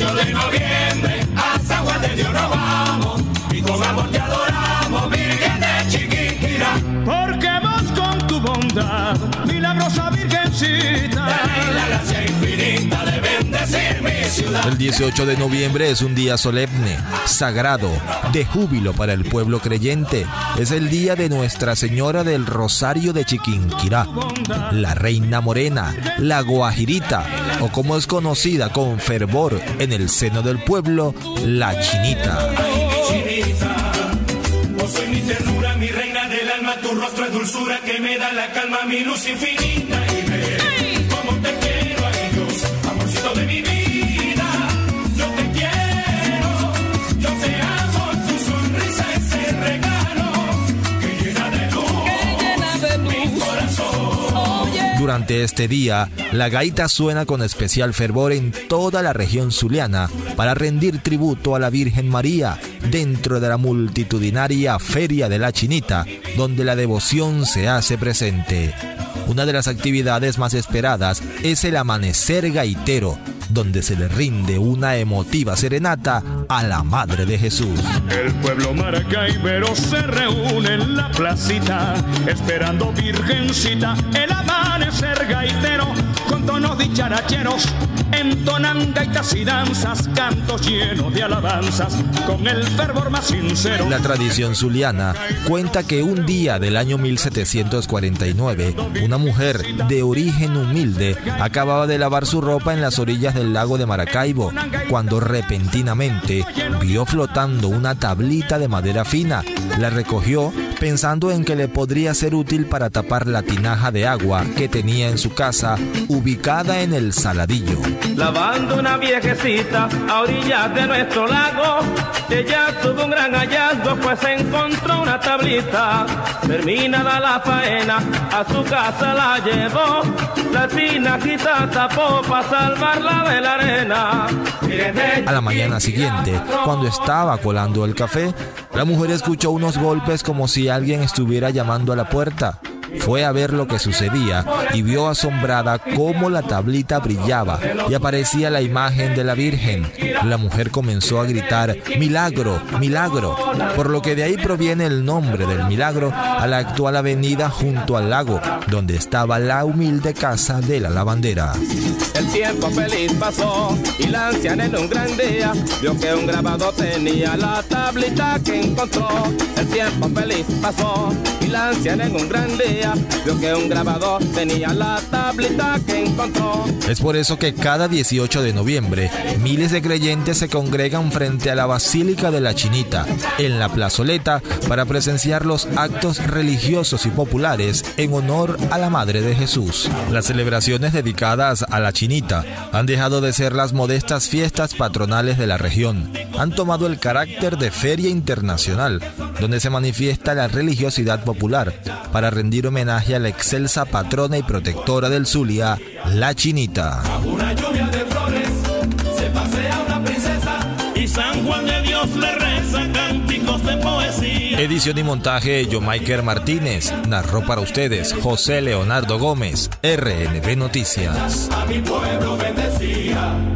18 de noviembre a San Juan de Dios nos y con amor te adoramos, Virgen de Chiquinquirá. Porque vos con tu bondad, milagrosa Virgencita, El 18 de noviembre es un día solemne, sagrado, de júbilo para el pueblo creyente. Es el día de Nuestra Señora del Rosario de Chiquinquirá, la Reina Morena, la Guajirita, o como es conocida con fervor en el seno del pueblo, la Chinita. Mi reina del alma, tu rostro es dulzura que me da la calma, mi luz infinita. Durante este día, la gaita suena con especial fervor en toda la región zuliana para rendir tributo a la Virgen María dentro de la multitudinaria Feria de la Chinita, donde la devoción se hace presente. Una de las actividades más esperadas es el amanecer gaitero, donde se le rinde una emotiva serenata a la Madre de Jesús. el pueblo maracaibero se reúne en la placita, esperando Virgencita, el amanecer gaitero, con tonos dicharacheros, entonan gaitas y danzas, cantos llenos de alabanzas, con el fervor más sincero. La tradición zuliana cuenta que un día del año 1749, una mujer de origen humilde acababa de lavar su ropa en las orillas del lago de Maracaibo, cuando repentinamente vio flotando una tablita de madera fina. La recogió pensando en que le podría ser útil para tapar la tinaja de agua que tenía en su casa, ubicada en el saladillo. lavando una viejecita a orillas de nuestro lago. Ella tuvo un gran hallazgo, pues encontró una tablita. Terminada la faena, a su casa la llevó. La tinajita tapó para salvarla de la arena. A la mañana siguiente, cuando estaba colando el café, la mujer escuchó unos golpes como si alguien estuviera llamando a la puerta. Fue a ver lo que sucedía y vio asombrada cómo la tablita brillaba y aparecía la imagen de la Virgen. La mujer comenzó a gritar, milagro, milagro, por lo que de ahí proviene el nombre del milagro a la actual avenida junto al lago, donde estaba la humilde casa de la lavandera. El tiempo feliz pasó y la anciana en un gran día vio que un grabado tenía la tablita que El tiempo feliz pasó y la anciana en un gran día vio que un grabado tenía la tablita que encontró. Es por eso que cada 18 de noviembre miles de creyentes se congregan frente a la Basílica de la Chinita, en la plazoleta, para presenciar los actos religiosos y populares en honor a la Madre de Jesús. Las celebraciones dedicadas a la Chinita han dejado de ser las modestas fiestas patronales de la región. Han tomado el carácter de feria internacional, donde se manifiesta la religiosidad popular para rendir homenaje a la excelsa patrona y protectora del Zulia, la Chinita. Una lluvia de flores, se pasea una princesa y San Juan de Dios le reza cánticos de poesía. Edición y montaje Maiker Martínez. Narró para ustedes José Leonardo Gómez, RNB Noticias. A mi pueblo bendecía.